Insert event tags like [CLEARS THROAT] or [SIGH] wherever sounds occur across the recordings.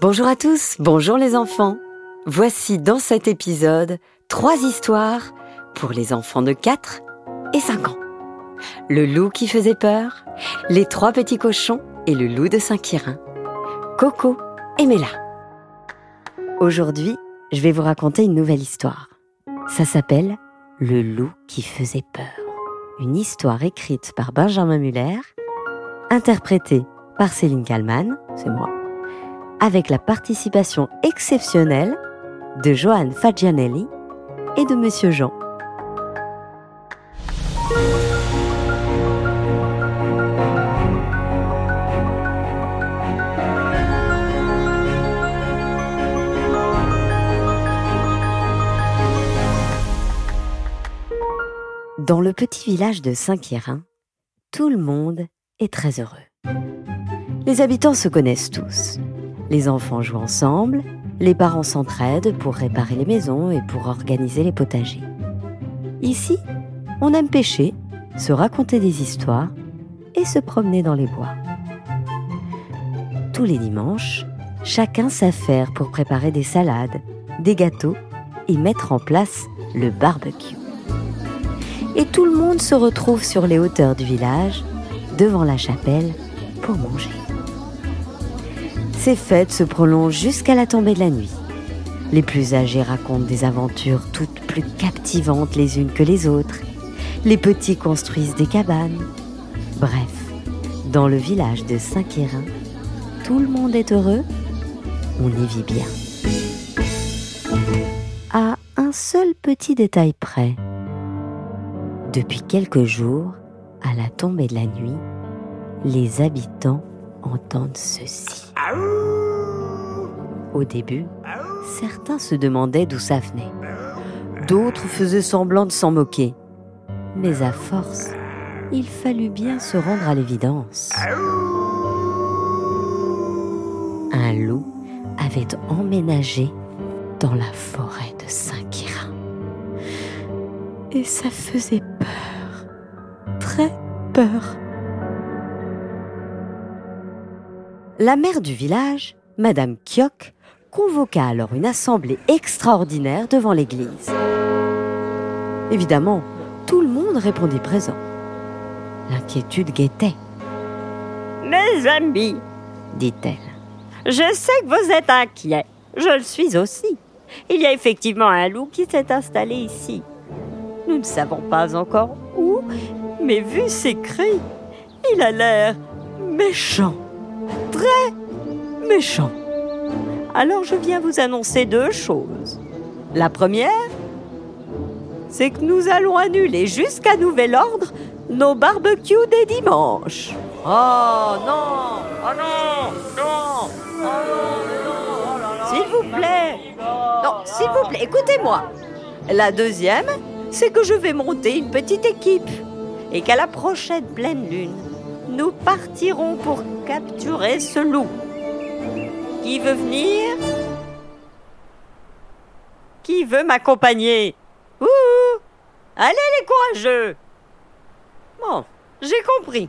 Bonjour à tous, bonjour les enfants. Voici dans cet épisode trois histoires pour les enfants de 4 et 5 ans. Le loup qui faisait peur, les trois petits cochons et le loup de Saint-Quirin. Coco et Mela. Aujourd'hui, je vais vous raconter une nouvelle histoire. Ça s'appelle Le loup qui faisait peur. Une histoire écrite par Benjamin Muller, interprétée par Céline Kallmann, c'est moi, avec la participation exceptionnelle de Johan Fagianelli et de Monsieur Jean. Dans le petit village de Saint-Quirin, tout le monde est très heureux. Les habitants se connaissent tous. Les enfants jouent ensemble, les parents s'entraident pour réparer les maisons et pour organiser les potagers. Ici, on aime pêcher, se raconter des histoires et se promener dans les bois. Tous les dimanches, chacun s'affaire pour préparer des salades, des gâteaux et mettre en place le barbecue. Et tout le monde se retrouve sur les hauteurs du village, devant la chapelle, pour manger. Ces fêtes se prolongent jusqu'à la tombée de la nuit. Les plus âgés racontent des aventures toutes plus captivantes les unes que les autres. Les petits construisent des cabanes. Bref, dans le village de Saint-Quérin, tout le monde est heureux, on y vit bien. À un seul petit détail près. Depuis quelques jours, à la tombée de la nuit, les habitants entendent ceci. Au début, certains se demandaient d'où ça venait. D'autres faisaient semblant de s'en moquer. Mais à force, il fallut bien se rendre à l'évidence. Un loup avait emménagé dans la forêt de Saint-Quirin. Et ça faisait peur, très peur. La mère du village, Madame Kiok, convoqua alors une assemblée extraordinaire devant l'église. Évidemment, tout le monde répondit présent. L'inquiétude guettait. Mes amis, dit-elle, je sais que vous êtes inquiets. Je le suis aussi. Il y a effectivement un loup qui s'est installé ici. Nous ne savons pas encore où, mais vu ses cris, il a l'air méchant très méchant. Alors je viens vous annoncer deux choses. La première, c'est que nous allons annuler jusqu'à nouvel ordre nos barbecues des dimanches. Oh non Oh non Non Oh non, S'il vous plaît Non, s'il vous plaît, écoutez-moi. La deuxième, c'est que je vais monter une petite équipe et qu'à la prochaine pleine lune, nous partirons pour capturer ce loup. Qui veut venir? Qui veut m'accompagner? Ouh Allez les courageux Bon, j'ai compris.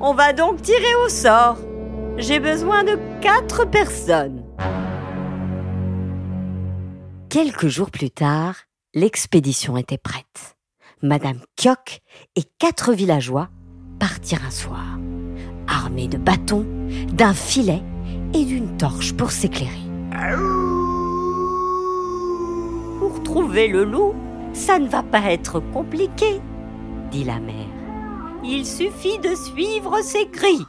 On va donc tirer au sort. J'ai besoin de quatre personnes. Quelques jours plus tard, l'expédition était prête. Madame Kyok et quatre villageois partir un soir, armé de bâtons, d'un filet et d'une torche pour s'éclairer. Pour trouver le loup, ça ne va pas être compliqué, dit la mère. Il suffit de suivre ses cris.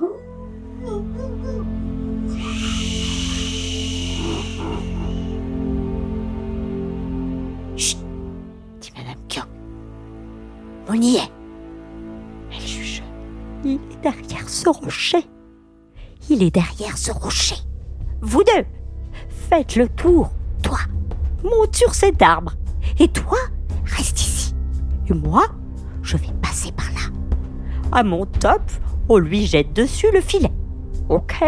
Chut, dit Madame Kyok. On y est. rocher. Il est derrière ce rocher. Vous deux, faites le tour. Toi, monte sur cet arbre. Et toi, reste ici. Et moi, je vais passer par là. À mon top, on lui jette dessus le filet. Ok?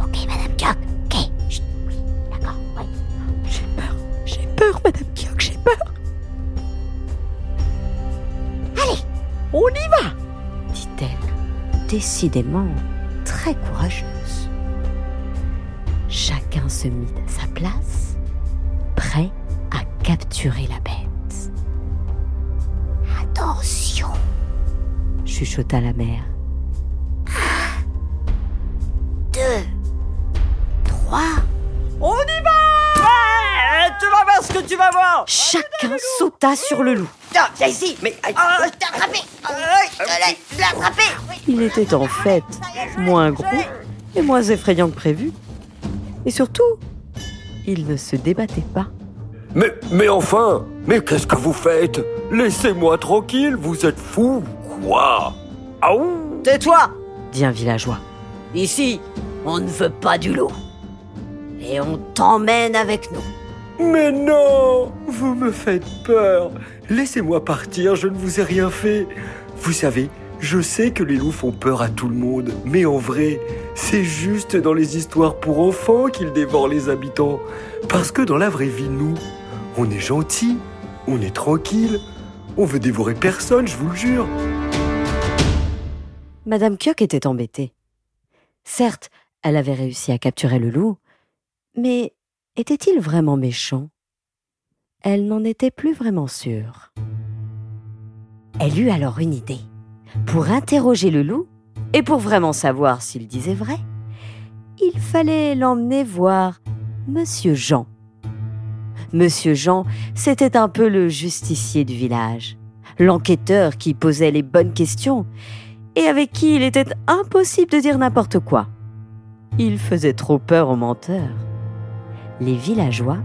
Ok, Madame Kyok. Ok. oui, d'accord. J'ai peur. J'ai peur, Madame Kyok, j'ai peur. Allez, on y va décidément très courageuse. Chacun se mit à sa place, prêt à capturer la bête. Attention, chuchota la mère. Un, deux, trois. On y va Ouais Tu vas voir ce que tu vas voir Chacun sauta sur le loup. Ah, viens ici Mais ah, je t'ai attrapé Je l'ai attrapé Il était en fait moins gros et moins effrayant que prévu. Et surtout, il ne se débattait pas. Mais, mais enfin Mais qu'est-ce que vous faites? Laissez-moi tranquille, vous êtes fou quoi? Aouh Tais-toi dit un villageois. Ici, on ne veut pas du loup. Et on t'emmène avec nous. Mais non Vous me faites peur Laissez-moi partir, je ne vous ai rien fait. Vous savez, je sais que les loups font peur à tout le monde, mais en vrai, c'est juste dans les histoires pour enfants qu'ils dévorent les habitants. Parce que dans la vraie vie, nous, on est gentils, on est tranquille, on veut dévorer personne, je vous le jure. Madame Kyock était embêtée. Certes, elle avait réussi à capturer le loup, mais était-il vraiment méchant? Elle n'en était plus vraiment sûre. Elle eut alors une idée. Pour interroger le loup, et pour vraiment savoir s'il disait vrai, il fallait l'emmener voir Monsieur Jean. Monsieur Jean, c'était un peu le justicier du village, l'enquêteur qui posait les bonnes questions et avec qui il était impossible de dire n'importe quoi. Il faisait trop peur aux menteurs. Les villageois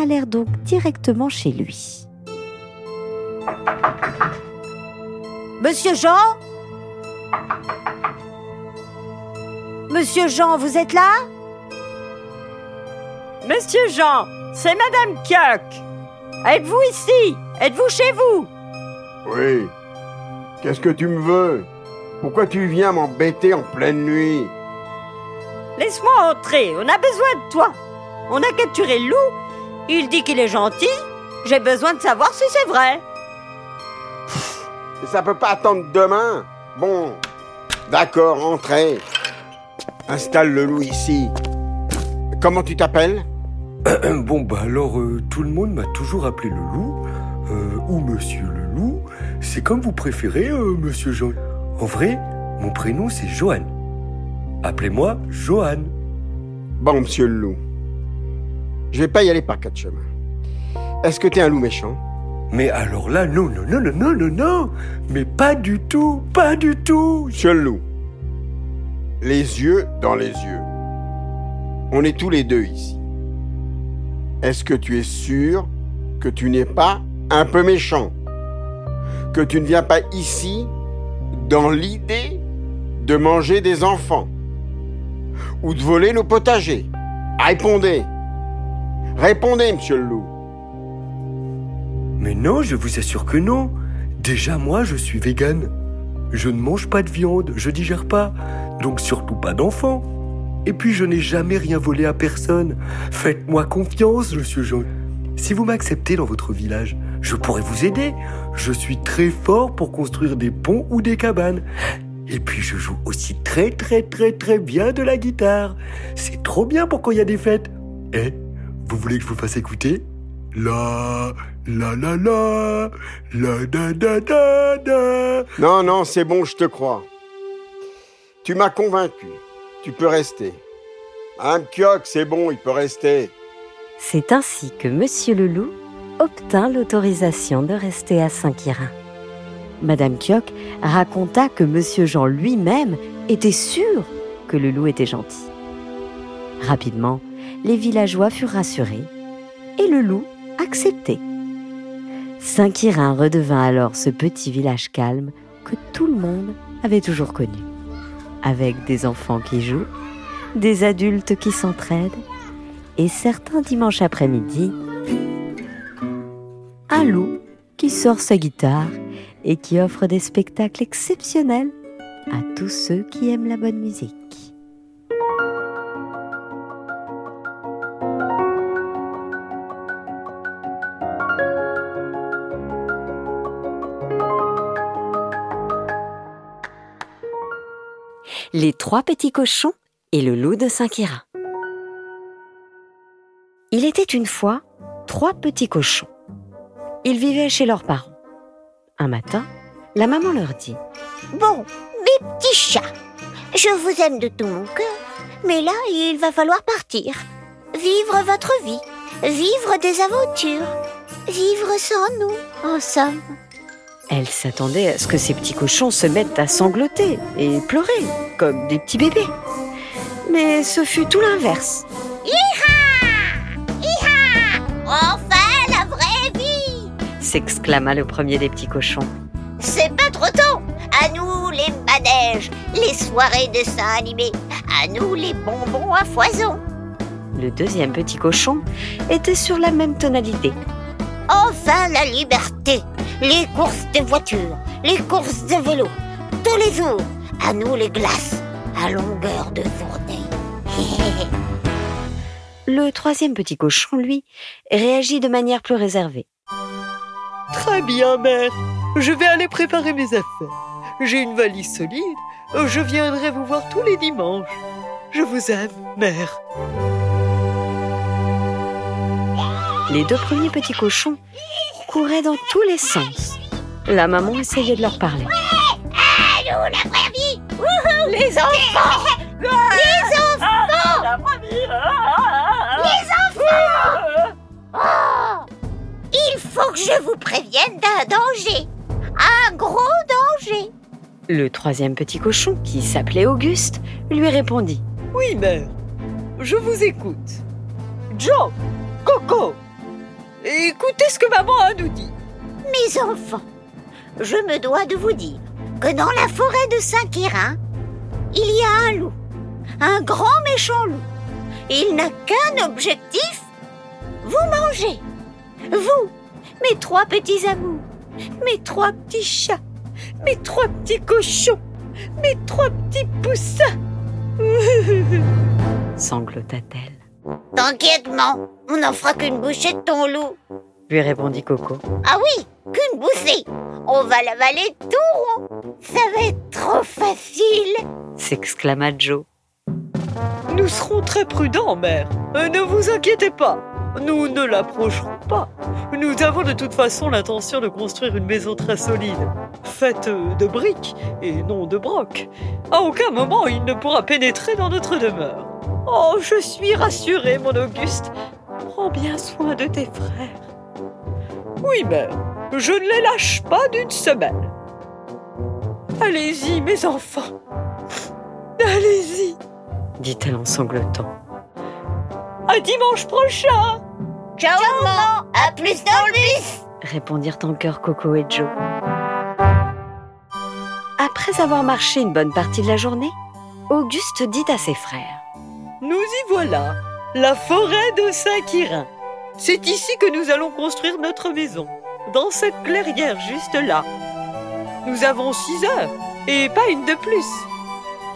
allèrent donc directement chez lui. Monsieur Jean? Monsieur Jean, vous êtes là? Monsieur Jean, c'est Madame Kyock. Êtes-vous ici? Êtes-vous chez vous? Oui. Qu'est-ce que tu me veux? Pourquoi tu viens m'embêter en pleine nuit? Laisse-moi entrer, on a besoin de toi. On a capturé le loup, il dit qu'il est gentil, j'ai besoin de savoir si c'est vrai. Et ça peut pas attendre demain Bon, d'accord, entrez. Installe le loup ici. Comment tu t'appelles? [CLEARS THROAT] Bon, bah alors, euh, tout le monde m'a toujours appelé le loup, euh, ou monsieur le loup. C'est comme vous préférez, euh, monsieur Jean. En vrai, mon prénom c'est Johan. Appelez-moi Johan. Bon, monsieur le loup. Je vais pas y aller par quatre chemins. Est-ce que t'es un loup méchant? Mais alors là, non, non, non, non, non, non, non. Mais pas du tout, pas du tout. Le loup. Les yeux dans les yeux. On est tous les deux ici. Est-ce que tu es sûr que tu n'es pas un peu méchant? Que tu ne viens pas ici dans l'idée de manger des enfants? Ou de voler nos potagers? Répondez Répondez, monsieur le loup Mais non, je vous assure que non. Déjà, moi, je suis vegan. Je ne mange pas de viande, je digère pas. Donc surtout pas d'enfants. Et puis je n'ai jamais rien volé à personne. Faites-moi confiance, monsieur Jean. Si vous m'acceptez dans votre village, je pourrais vous aider. Je suis très fort pour construire des ponts ou des cabanes. Et puis je joue aussi très très très très bien de la guitare. C'est trop bien pour quand il y a des fêtes. Eh, vous voulez que je vous fasse écouter La, la la la, la da da da da. Non, non, c'est bon, je te crois. Tu m'as convaincu. Tu peux rester. Un pioc, c'est bon, il peut rester. C'est ainsi que Monsieur le Loup obtint l'autorisation de rester à Saint-Quirin. Madame Kioc raconta que Monsieur Jean lui-même était sûr que le loup était gentil. Rapidement, les villageois furent rassurés et le loup accepté. Saint-Quirin redevint alors ce petit village calme que tout le monde avait toujours connu, avec des enfants qui jouent, des adultes qui s'entraident et certains dimanches après-midi, un loup qui sort sa guitare et qui offre des spectacles exceptionnels à tous ceux qui aiment la bonne musique. Les trois petits cochons et le loup de Saint-Quirin. Il était une fois trois petits cochons. Ils vivaient chez leurs parents. Un matin, la maman leur dit Bon, mes petits chats, je vous aime de tout mon cœur, mais là, il va falloir partir. Vivre votre vie, vivre des aventures, vivre sans nous, en. Elle s'attendait à ce que ces petits cochons se mettent à sangloter et pleurer, comme des petits bébés. Mais ce fut tout l'inverse. Enfin, la vraie vie s'exclama le premier des petits cochons. C'est pas trop tôt À nous les manèges, les soirées de dessins animés, à nous les bonbons à foison. Le deuxième petit cochon était sur la même tonalité. Enfin la liberté, les courses de voitures, les courses de vélo, tous les jours, à nous les glaces, à longueur de journée. [LAUGHS] Le troisième petit cochon, lui, réagit de manière plus réservée. Très bien, mère. Je vais aller préparer mes affaires. J'ai une valise solide. Je viendrai vous voir tous les dimanches. Je vous aime, mère. Les deux premiers petits cochons couraient dans tous les sens. La maman essayait de leur parler. Allô, la vraie vie. Les enfants. Les enfants. Les enfants. Oh. Il faut que je vous prévienne d'un danger. Un gros danger. Le troisième petit cochon, qui s'appelait Auguste, lui répondit. Oui, mère. Je vous écoute. Joe, Coco, écoutez ce que maman a nous dit. Mes enfants, je me dois de vous dire que dans la forêt de Saint-Quirin, il y a un loup, un grand méchant loup. Il n'a qu'un objectif, vous manger. Vous, mes trois petits amours, mes trois petits chats, mes trois petits cochons, mes trois petits poussins. [LAUGHS] Sanglota-t-elle. T'inquiète, maman, on n'en fera qu'une bouchée de ton loup. Lui répondit Coco. Ah oui, qu'une bouffée. On va l'avaler tout rond. Ça va être trop facile. s'exclama Joe. Nous serons très prudents, mère. Euh, ne vous inquiétez pas. Nous ne l'approcherons pas. Nous avons de toute façon l'intention de construire une maison très solide, faite de briques et non de brocs. À aucun moment il ne pourra pénétrer dans notre demeure. Oh, je suis rassurée, mon Auguste. Prends bien soin de tes frères. Oui, mère, je ne les lâche pas d'une semaine. Allez-y, mes enfants. Allez-y, dit-elle en sanglotant. À dimanche prochain. Ciao, maman. À plus dans le bus. répondirent en chœur Coco et Joe. Après avoir marché une bonne partie de la journée, Auguste dit à ses frères Nous y voilà, la forêt de Saint-Quirin. C'est ici que nous allons construire notre maison, dans cette clairière juste là. Nous avons six heures, et pas une de plus.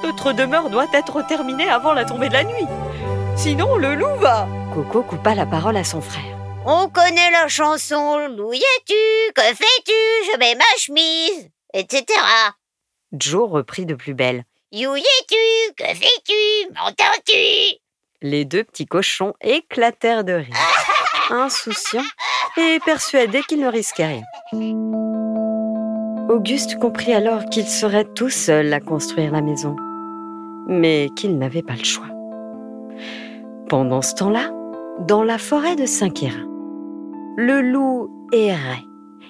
Notre demeure doit être terminée avant la tombée de la nuit. Sinon, le loup va. Coco coupa la parole à son frère. On connaît la chanson y es-tu Que fais-tu? Je mets ma chemise etc. Joe reprit de plus belle. You y es-tu Que fais-tu M'entends-tu? Les deux petits cochons éclatèrent de rire, [LAUGHS] insouciants et persuadés qu'ils ne risquaient rien. Auguste comprit alors qu'il serait tout seul à construire la maison, mais qu'il n'avait pas le choix. Pendant ce temps-là, dans la forêt de Saint-Quirin, le loup errait.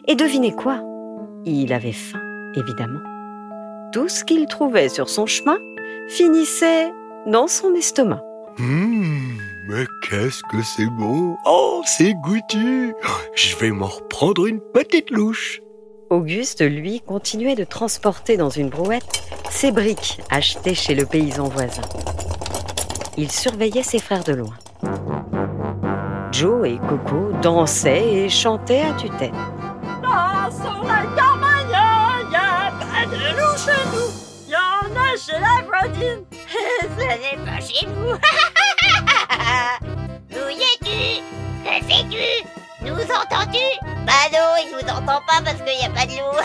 Et devinez quoi? Il avait faim, évidemment. Tout ce qu'il trouvait sur son chemin finissait dans son estomac. Hum, mais qu'est-ce que c'est bon Oh, c'est goûtu Je vais m'en reprendre une petite louche. Auguste, lui, continuait de transporter dans une brouette ses briques achetées chez le paysan voisin. Il surveillait ses frères de loin. Joe et Coco dansaient et chantaient à tue-tête. En a chez la voisine. Ce n'est pas chez nous. [LAUGHS] Où y es-tu? Que fais-tu Nous entends-tu? Bah non, il nous entend pas parce qu'il n'y a pas de loup.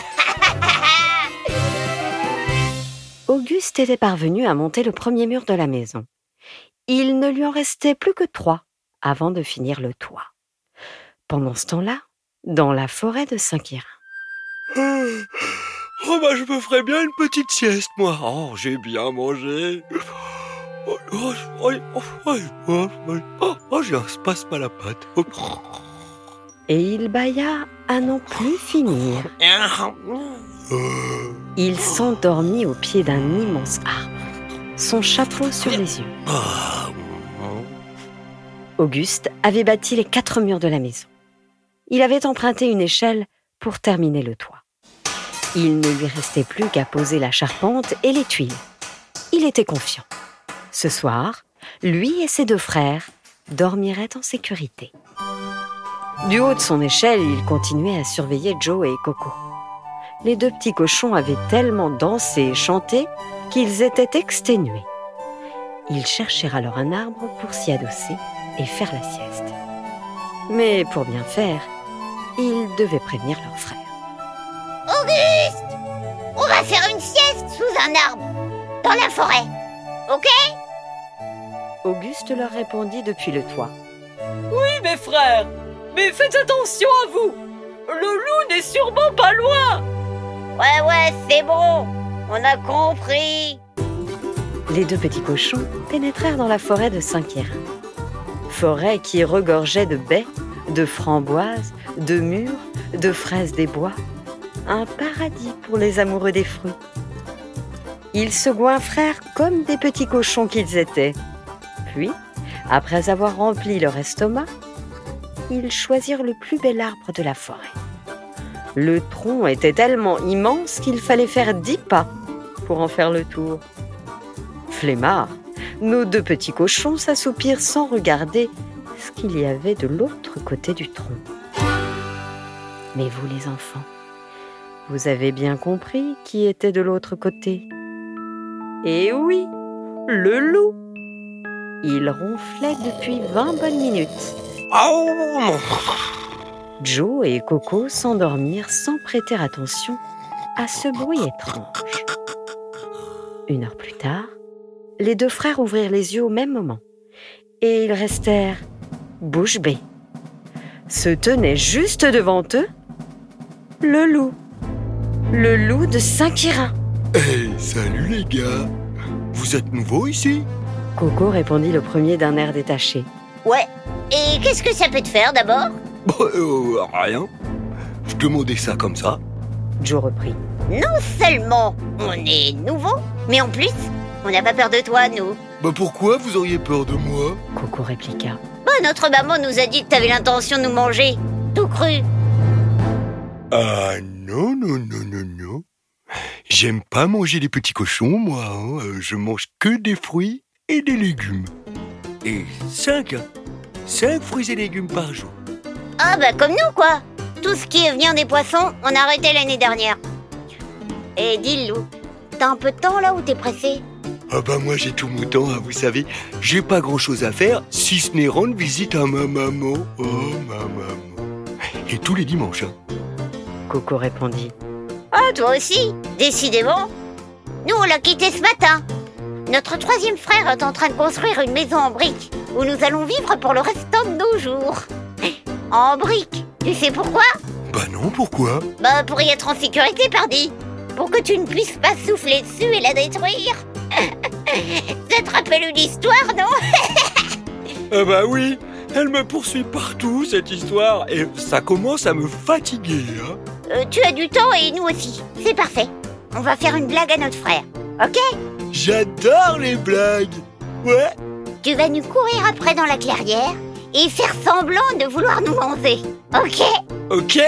[LAUGHS] Auguste était parvenu à monter le premier mur de la maison. Il ne lui en restait plus que trois avant de finir le toit. Pendant ce temps-là, dans la forêt de Saint-Quirin. [LAUGHS] Oh bah je me ferais bien une petite sieste, moi. Oh, j'ai bien mangé. Oh, oh, oh, oh, j'ai un spasme à la patte. Et il bâilla à n'en plus finir. Il s'endormit au pied d'un immense arbre, son chapeau sur les yeux. Auguste avait bâti les quatre murs de la maison. Il avait emprunté une échelle pour terminer le toit. Il ne lui restait plus qu'à poser la charpente et les tuiles. Il était confiant. Ce soir, lui et ses deux frères dormiraient en sécurité. Du haut de son échelle, il continuait à surveiller Joe et Coco. Les deux petits cochons avaient tellement dansé et chanté qu'ils étaient exténués. Ils cherchèrent alors un arbre pour s'y adosser et faire la sieste. Mais pour bien faire, ils devaient prévenir leur frère. Auguste On va faire une sieste sous un arbre, dans la forêt. Ok? Auguste leur répondit depuis le toit. Oui, mes frères, mais faites attention à vous. Le loup n'est sûrement pas loin. Ouais, ouais, c'est bon. On a compris. Les deux petits cochons pénétrèrent dans la forêt de Saint-Quirin. Forêt qui regorgeait de baies, de framboises, de mûres, de fraises des bois. Un paradis pour les amoureux des fruits. Ils se goinfrèrent comme des petits cochons qu'ils étaient. Puis, après avoir rempli leur estomac, ils choisirent le plus bel arbre de la forêt. Le tronc était tellement immense qu'il fallait faire dix pas pour en faire le tour. Flemmard, nos deux petits cochons s'assoupirent sans regarder ce qu'il y avait de l'autre côté du tronc. Mais vous les enfants, vous avez bien compris qui était de l'autre côté. Eh oui, le loup. Il ronflait depuis vingt bonnes minutes. oh. Joe et Coco s'endormirent sans prêter attention à ce bruit étrange. Une heure plus tard, les deux frères ouvrirent les yeux au même moment et ils restèrent bouche bée. Se tenait juste devant eux le loup. Le loup de Saint-Quirin. Hey, salut les gars. Vous êtes nouveaux ici? Coco répondit le premier d'un air détaché. Ouais. Et qu'est-ce que ça peut te faire d'abord? Bah, euh, rien. Je demandais ça comme ça. Joe reprit. Non seulement on est nouveau, mais en plus, on n'a pas peur de toi, nous. Bah pourquoi vous auriez peur de moi? Coco répliqua. Bah, notre maman nous a dit que t'avais l'intention de nous manger. Tout cru. Ah non, non, non, non, non. J'aime pas manger les petits cochons, moi. hein. Euh, Je mange que des fruits et des légumes. Et cinq, hein. cinq fruits et légumes par jour. Ah bah comme nous, quoi. Tout ce qui est venir des poissons, on a arrêté l'année dernière. Et dis Lou, t'as un peu de temps là ou t'es pressé? Ah bah moi j'ai tout mon temps, hein, vous savez. J'ai pas grand chose à faire si ce n'est rendre visite à ma maman. Oh ma maman. Et tous les dimanches. hein. Coco répondit. Ah, toi aussi Décidément. Nous, on l'a quitté ce matin. Notre troisième frère est en train de construire une maison en briques où nous allons vivre pour le restant de nos jours. [LAUGHS] En briques Tu sais pourquoi? Bah non, pourquoi? Bah pour y être en sécurité, pardi. Pour que tu ne puisses pas souffler dessus et la détruire. [LAUGHS] Ça te rappelle une histoire, non? Ah [LAUGHS] bah oui, elle me poursuit partout cette histoire et ça commence à me fatiguer. Hein. Euh, Tu as du temps et nous aussi. C'est parfait. On va faire une blague à notre frère. Ok? J'adore les blagues. Ouais. Tu vas nous courir après dans la clairière et faire semblant de vouloir nous manger. Ok? Ok [LAUGHS]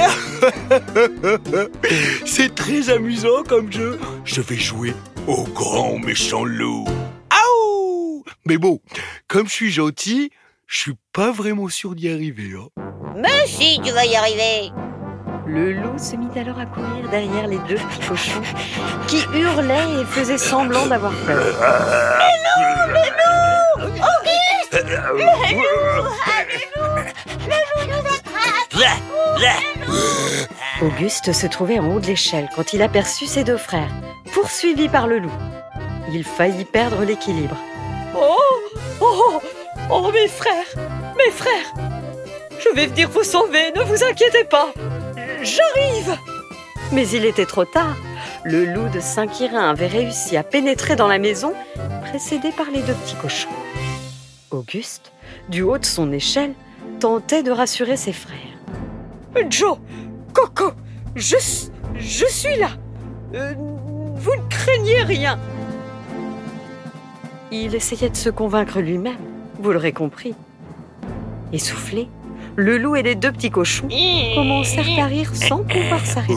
C'est très amusant comme jeu. Je vais jouer au grand méchant loup. Aouh Mais bon, comme je suis gentil, je suis pas vraiment sûr d'y arriver. Hein. Mais si, tu vas y arriver. Le loup se mit alors à courir derrière les deux petits cochons qui hurlaient et faisaient semblant d'avoir peur. Auguste se trouvait en haut de l'échelle quand il aperçut ses deux frères, poursuivis par le loup. Il faillit perdre l'équilibre. Oh, oh, oh, mes frères, Mes frères Je vais venir vous sauver, ne vous inquiétez pas J'arrive Mais il était trop tard. Le loup de Saint-Quirin avait réussi à pénétrer dans la maison, précédé par les deux petits cochons. Auguste, du haut de son échelle, tentait de rassurer ses frères. Joe, Coco, je, suis là. Euh, vous ne craignez rien. Il essayait de se convaincre lui-même, vous l'aurez compris. Essoufflé, le loup et les deux petits cochons commencèrent à rire sans pouvoir s'arrêter.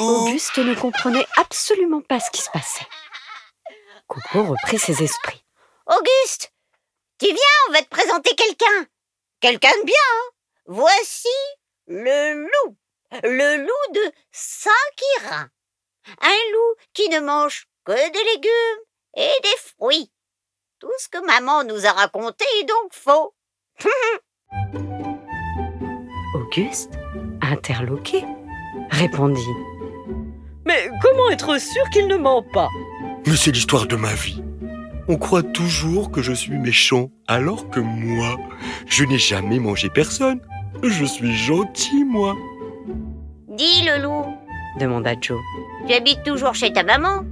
Auguste ne comprenait absolument pas ce qui se passait. Coco reprit ses esprits. Auguste, tu viens, on va te présenter quelqu'un. Quelqu'un de bien, hein Voici le loup. Le loup de Saint-Quirin. Un loup qui ne mange que des légumes et des fruits. Tout ce que maman nous a raconté est donc faux. [LAUGHS] Auguste, interloqué, répondit. Mais comment être sûr qu'il ne ment pas? Mais c'est l'histoire de ma vie. On croit toujours que je suis méchant, alors que moi, je n'ai jamais mangé personne. Je suis gentil, moi. Dis le loup, demanda Joe. tu habites toujours chez ta maman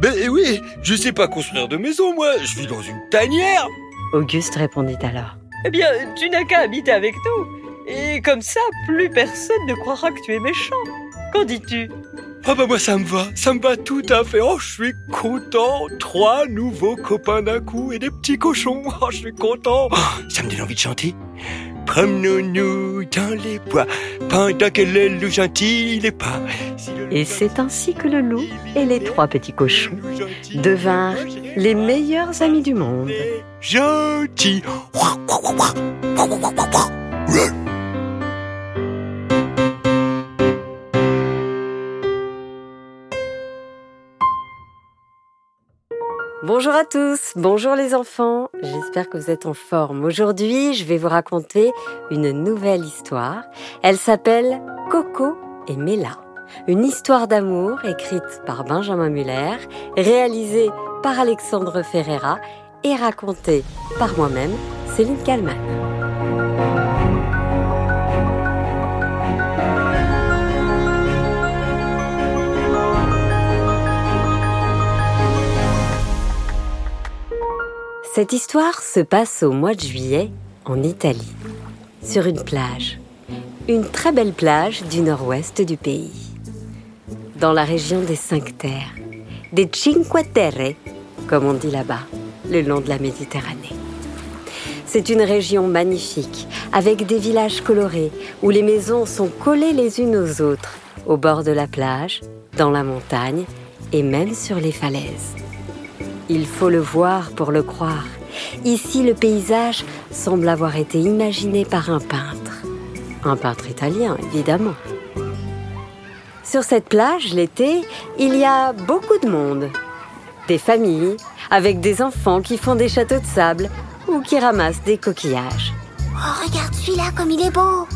Ben oui, je sais pas construire de maison, moi. Je vis dans une tanière. Auguste répondit alors. Eh bien, tu n'as qu'à habiter avec nous. Et comme ça, plus personne ne croira que tu es méchant. Qu'en dis-tu? Ah bah moi ça me va, ça me va tout à fait. Oh, je suis content. Trois nouveaux copains d'un coup et des petits cochons. Oh, je suis content. Oh, ça me donne envie de chanter. Promenons-nous dans les bois pendant que le loup gentil n'est pas. Et c'est ainsi que le loup et les trois petits cochons devinrent les meilleurs amis du monde. Gentil. Bonjour à tous, bonjour les enfants, j'espère que vous êtes en forme. Aujourd'hui, je vais vous raconter une nouvelle histoire. Elle s'appelle Coco et Mela. Une histoire d'amour écrite par Benjamin Muller, réalisée par Alexandre Ferreira et racontée par moi-même, Céline Kalman. Cette histoire se passe au mois de juillet en Italie, sur une plage. Une très belle plage du nord-ouest du pays. Dans la région des Cinq Terres, des Cinque Terre, comme on dit là-bas, le long de la Méditerranée. C'est une région magnifique, avec des villages colorés, où les maisons sont collées les unes aux autres, au bord de la plage, dans la montagne et même sur les falaises. Il faut le voir pour le croire. Ici, le paysage semble avoir été imaginé par un peintre. Un peintre italien, évidemment. Sur cette plage, l'été, il y a beaucoup de monde. Des familles, avec des enfants qui font des châteaux de sable ou qui ramassent des coquillages. Oh, regarde celui-là comme il est beau.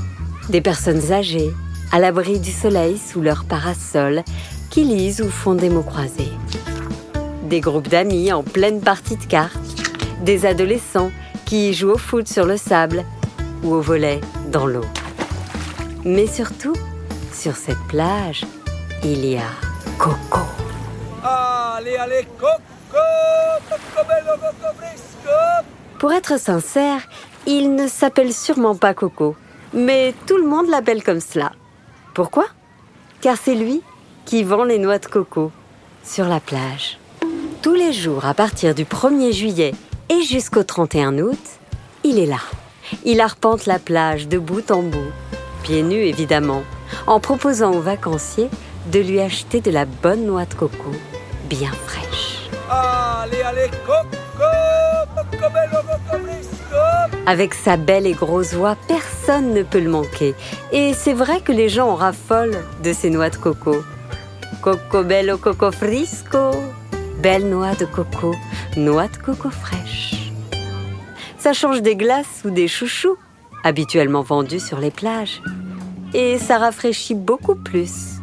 Des personnes âgées, à l'abri du soleil sous leur parasol, qui lisent ou font des mots croisés. Des groupes d'amis en pleine partie de cartes. Des adolescents qui jouent au foot sur le sable ou au volet dans l'eau. Mais surtout, sur cette plage, il y a Coco. Allez, allez, coco, coco bello, coco fresco. Pour être sincère, il ne s'appelle sûrement pas Coco, mais tout le monde l'appelle comme cela. Pourquoi? Car c'est lui qui vend les noix de coco sur la plage. Tous les jours à partir du 1er juillet et jusqu'au 31 août, il est là. Il arpente la plage de bout en bout, pieds nus évidemment, en proposant aux vacanciers de lui acheter de la bonne noix de coco bien fraîche. Allez, allez, coco, coco bello, coco fresco. Avec sa belle et grosse voix, personne ne peut le manquer. Et c'est vrai que les gens en raffolent de ces noix de coco. Coco bello, coco frisco. Belle noix de coco, noix de coco fraîche. Ça change des glaces ou des chouchous, habituellement vendus sur les plages. Et ça rafraîchit beaucoup plus.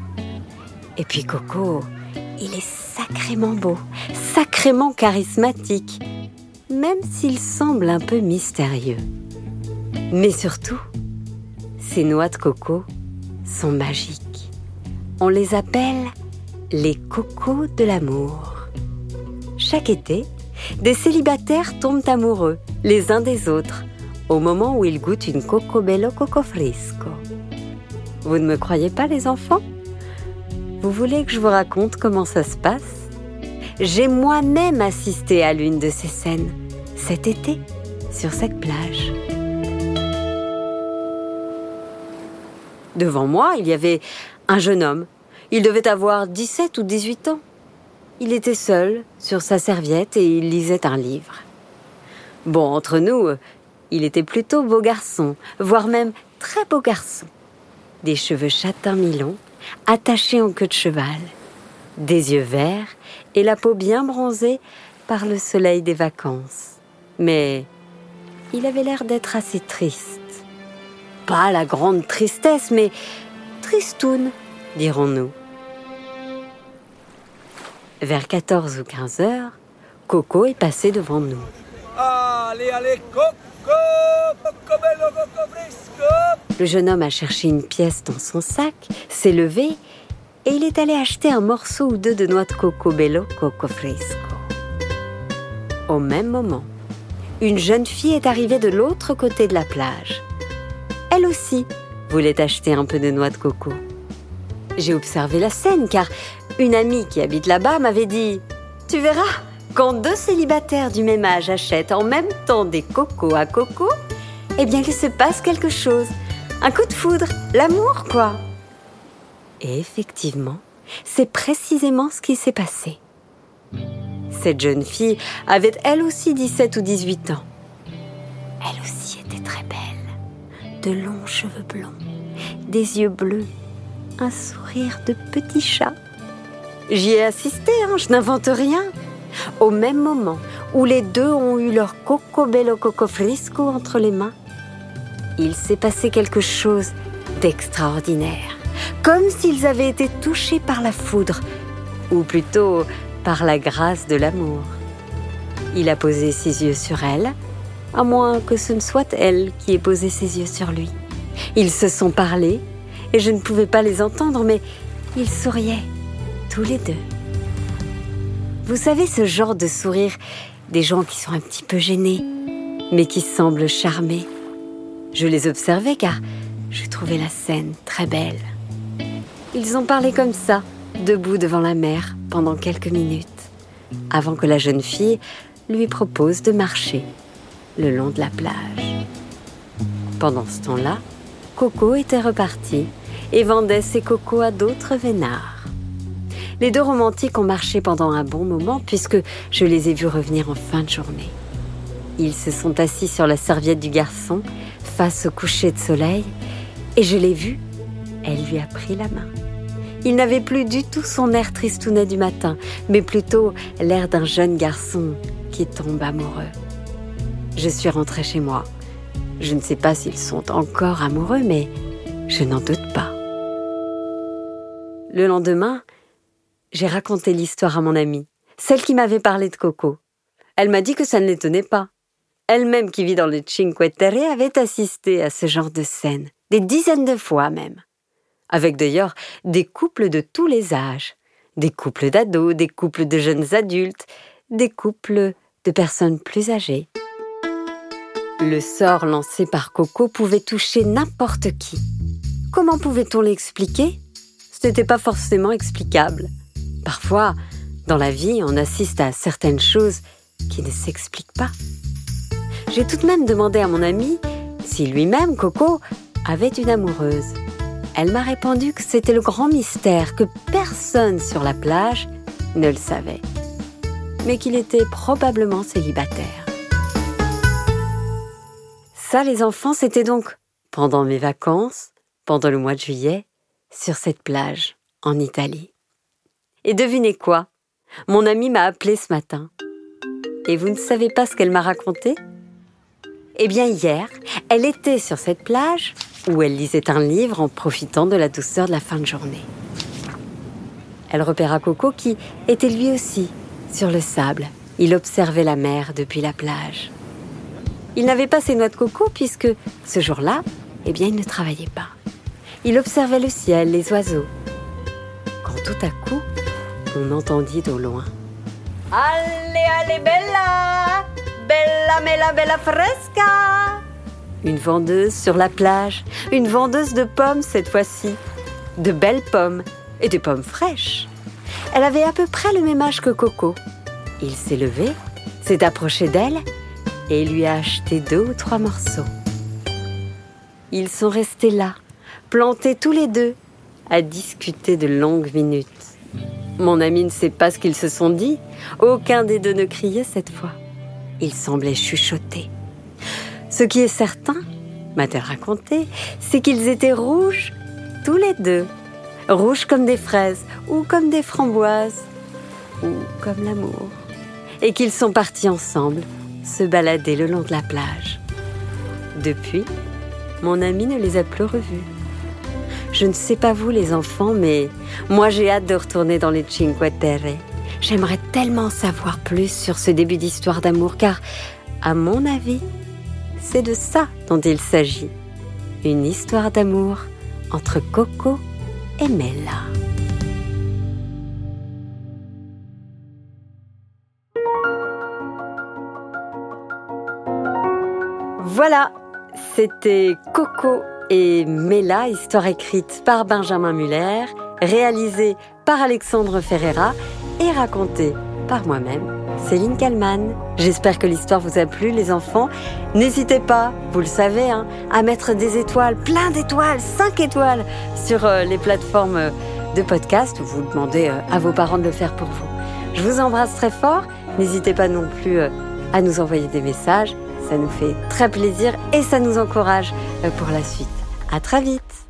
Et puis Coco, Il est sacrément beau, sacrément charismatique, même s'il semble un peu mystérieux. Mais surtout, ces noix de coco sont magiques. On les appelle les cocos de l'amour. Chaque été, des célibataires tombent amoureux les uns des autres au moment où ils goûtent une coco bello coco frisco. Vous ne me croyez pas les enfants? Vous voulez que je vous raconte comment ça se passe? J'ai moi-même assisté à l'une de ces scènes cet été sur cette plage. Devant moi, il y avait un jeune homme. Il devait avoir 17 ou 18 ans. Il était seul, sur sa serviette, et il lisait un livre. Bon, entre nous, il était plutôt beau garçon, voire même très beau garçon. Des cheveux châtains mi-longs, attachés en queue de cheval, des yeux verts et la peau bien bronzée par le soleil des vacances. Mais il avait l'air d'être assez triste. Pas la grande tristesse, mais tristoun, dirons-nous. Vers 14 ou 15 heures, Coco est passé devant nous. Allez, allez, Coco, Coco bello, Coco frisco. Le jeune homme a cherché une pièce dans son sac, s'est levé et il est allé acheter un morceau ou deux de noix de coco bello coco fresco. Au même moment, une jeune fille est arrivée de l'autre côté de la plage elle aussi, voulait acheter un peu de noix de coco. J'ai observé la scène car une amie qui habite là-bas m'avait dit Tu verras, quand deux célibataires du même âge achètent en même temps des cocos à coco, eh bien qu'il se passe quelque chose. Un coup de foudre, l'amour quoi. Et effectivement, c'est précisément ce qui s'est passé. Cette jeune fille avait elle aussi 17 ou 18 ans. Elle aussi était très belle de longs cheveux blonds, des yeux bleus, un sourire de petit chat. J'y ai assisté, hein, je n'invente rien. Au même moment où les deux ont eu leur coco bello coco frisco entre les mains, il s'est passé quelque chose d'extraordinaire, comme s'ils avaient été touchés par la foudre, ou plutôt par la grâce de l'amour. Il a posé ses yeux sur elle, à moins que ce ne soit elle qui ait posé ses yeux sur lui. Ils se sont parlé, et je ne pouvais pas les entendre, mais ils souriaient, tous les deux. Vous savez ce genre de sourire des gens qui sont un petit peu gênés, mais qui semblent charmés. Je les observais car je trouvais la scène très belle. Ils ont parlé comme ça, debout devant la mer, pendant quelques minutes, avant que la jeune fille lui propose de marcher le long de la plage. Pendant ce temps-là, Coco était reparti et vendait ses cocos à d'autres vénards. Les deux romantiques ont marché pendant un bon moment puisque je les ai vus revenir en fin de journée. Ils se sont assis sur la serviette du garçon face au coucher de soleil et je l'ai vu, elle lui a pris la main. Il n'avait plus du tout son air tristounet du matin, mais plutôt l'air d'un jeune garçon qui tombe amoureux. Je suis rentrée chez moi. Je ne sais pas s'ils sont encore amoureux, mais je n'en doute pas. Le lendemain, j'ai raconté l'histoire à mon amie, celle qui m'avait parlé de Coco. Elle m'a dit que ça ne l'étonnait pas. Elle-même qui vit dans le Cinque Terre avait assisté à ce genre de scène, des dizaines de fois même. Avec d'ailleurs des couples de tous les âges, des couples d'ados, des couples de jeunes adultes, des couples de personnes plus âgées. Le sort lancé par Coco pouvait toucher n'importe qui. Comment pouvait-on l'expliquer? Ce n'était pas forcément explicable. Parfois, dans la vie, on assiste à certaines choses qui ne s'expliquent pas. J'ai tout de même demandé à mon ami si lui-même, Coco, avait une amoureuse. Elle m'a répondu que c'était le grand mystère, que personne sur la plage ne le savait, mais qu'il était probablement célibataire. Ça, les enfants, c'était donc pendant mes vacances, pendant le mois de juillet, sur cette plage, en Italie. Et devinez quoi? Mon amie m'a appelé ce matin. Et vous ne savez pas ce qu'elle m'a raconté? Eh bien, hier, elle était sur cette plage où elle lisait un livre en profitant de la douceur de la fin de journée. Elle repéra Coco qui était lui aussi sur le sable. Il observait la mer depuis la plage. Il n'avait pas ses noix de coco puisque ce jour-là, eh bien, il ne travaillait pas. Il observait le ciel, les oiseaux. Quand tout à coup, on entendit au loin. Allez, allez, bella Bella, mela, bella fresca Une vendeuse sur la plage, une vendeuse de pommes cette fois-ci. De belles pommes et des pommes fraîches. Elle avait à peu près le même âge que Coco. Il s'est levé, s'est approché d'elle et lui a acheté deux ou trois morceaux. Ils sont restés là, plantés tous les deux, à discuter de longues minutes. Mon ami ne sait pas ce qu'ils se sont dit. Aucun des deux ne criait cette fois. Ils semblaient chuchoter. Ce qui est certain, m'a-t-elle raconté, c'est qu'ils étaient rouges, tous les deux. Rouges comme des fraises, ou comme des framboises, ou comme l'amour. Et qu'ils sont partis ensemble se balader le long de la plage. Depuis, mon ami ne les a plus revus. Je ne sais pas vous les enfants, mais moi j'ai hâte de retourner dans les Cinque Terre. J'aimerais tellement savoir plus sur ce début d'histoire d'amour, car, à mon avis, c'est de ça dont il s'agit. Une histoire d'amour entre Coco et Mella. Voilà, c'était Coco et Mela, histoire écrite par Benjamin Muller, réalisée par Alexandre Ferreira et racontée par moi-même, Céline Kallmann. J'espère que l'histoire vous a plu, les enfants. N'hésitez pas, vous le savez, hein, à mettre des étoiles, plein d'étoiles, 5 étoiles sur euh, les plateformes de podcast ou vous demandez euh, à vos parents de le faire pour vous. Je vous embrasse très fort. N'hésitez pas non plus euh, à nous envoyer des messages ça nous fait très plaisir et ça nous encourage pour la suite. À très vite.